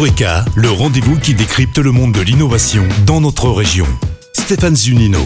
Eureka, le rendez-vous qui décrypte le monde de l'innovation dans notre région. Stéphane Zunino.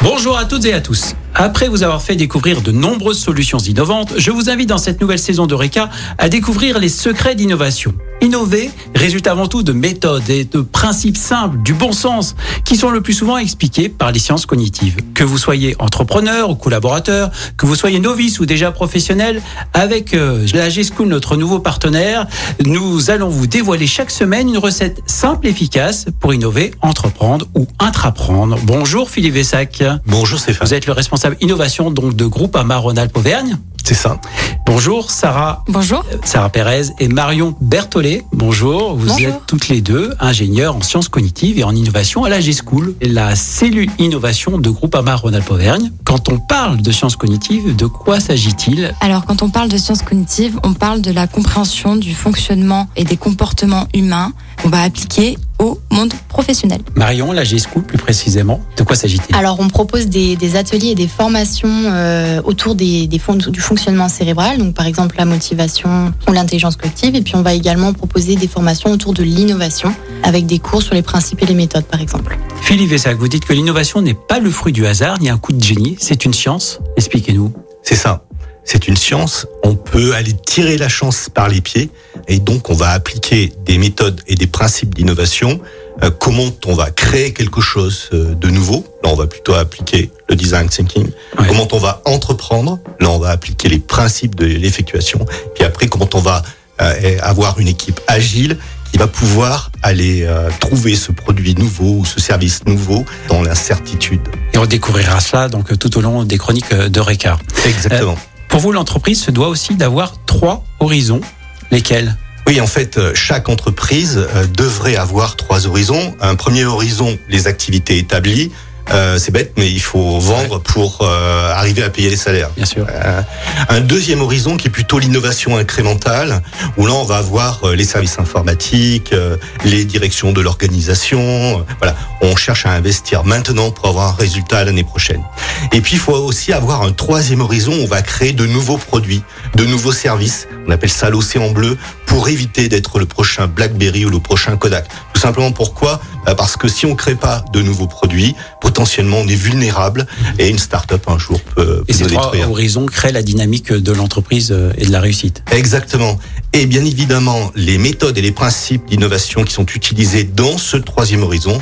Bonjour à toutes et à tous. Après vous avoir fait découvrir de nombreuses solutions innovantes, je vous invite dans cette nouvelle saison d'Eureka à découvrir les secrets d'innovation. Innover résulte avant tout de méthodes et de principes simples, du bon sens, qui sont le plus souvent expliqués par les sciences cognitives. Que vous soyez entrepreneur ou collaborateur, que vous soyez novice ou déjà professionnel, avec euh, la G-School, notre nouveau partenaire, nous allons vous dévoiler chaque semaine une recette simple et efficace pour innover, entreprendre ou intraprendre. Bonjour Philippe Vessac. Bonjour Stéphane. Vous êtes le responsable innovation donc de groupe Amaronal Auvergne. C'est ça. Bonjour Sarah. Bonjour. Sarah Pérez et Marion Berthollet. Bonjour. Vous Bonjour. êtes toutes les deux ingénieures en sciences cognitives et en innovation à la G-School, la cellule innovation de groupe Amaronal Auvergne. Quand on parle de sciences cognitives, de quoi s'agit-il? Alors, quand on parle de sciences cognitives, on parle de la compréhension du fonctionnement et des comportements humains qu'on va appliquer au monde professionnel. Marion, la G-School plus précisément, de quoi s'agit-il? Alors, on propose des, des ateliers et des formations euh, autour des, des fon- du fonctionnement cérébral, donc par exemple la motivation ou l'intelligence collective. Et puis, on va également proposer des formations autour de l'innovation, avec des cours sur les principes et les méthodes, par exemple. Philippe Vessac, vous dites que l'innovation n'est pas le fruit du hasard ni un coup de génie, c'est une science? Expliquez-nous. C'est ça. C'est une science. On peut aller tirer la chance par les pieds et donc on va appliquer des méthodes et des principes d'innovation. Euh, comment on va créer quelque chose euh, de nouveau? Là, on va plutôt appliquer le design thinking. Ouais. Comment on va entreprendre? Là, on va appliquer les principes de l'effectuation. Puis après, comment on va euh, avoir une équipe agile qui va pouvoir aller euh, trouver ce produit nouveau ou ce service nouveau dans l'incertitude. Et on découvrira cela donc tout au long des chroniques de Ricard. Exactement. Pour vous, l'entreprise se doit aussi d'avoir trois horizons. Lesquels? Oui, en fait, euh, chaque entreprise euh, devrait avoir trois horizons. Un premier horizon, les activités établies. Euh, c'est bête, mais il faut vendre pour euh, arriver à payer les salaires. Bien sûr. Euh, un deuxième horizon qui est plutôt l'innovation incrémentale, où là on va avoir euh, les services informatiques, euh, les directions de l'organisation. Voilà, on cherche à investir maintenant pour avoir un résultat l'année prochaine. Et puis il faut aussi avoir un troisième horizon, où on va créer de nouveaux produits, de nouveaux services. On appelle ça l'océan bleu pour éviter d'être le prochain BlackBerry ou le prochain Kodak. Tout simplement pourquoi Euh, Parce que si on crée pas de nouveaux produits, potentiellement on est vulnérable et une start-up un jour peut, Et peut ces nous trois détruire. horizons créent la dynamique de l'entreprise euh, et de la réussite. Exactement. Et bien évidemment, les méthodes et les principes d'innovation qui sont utilisés dans ce troisième horizon,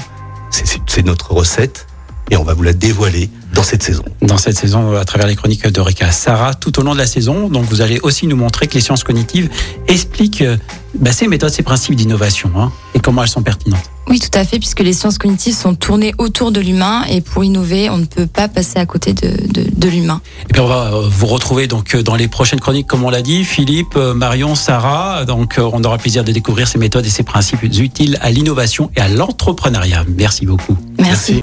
c'est notre recette et on va vous la dévoiler dans cette saison. Dans cette saison, à travers les chroniques de Rika. Sarah, tout au long de la saison, donc vous allez aussi nous montrer que les sciences cognitives expliquent euh, bah, ces méthodes, ces principes d'innovation hein, et comment elles sont pertinentes. Oui, tout à fait, puisque les sciences cognitives sont tournées autour de l'humain et pour innover, on ne peut pas passer à côté de, de, de l'humain. Et puis on va euh, vous retrouver donc euh, dans les prochaines chroniques, comme on l'a dit, Philippe, Marion, Sarah. Donc on aura plaisir de découvrir ces méthodes et ces principes utiles à l'innovation et à l'entrepreneuriat. Merci beaucoup. Merci.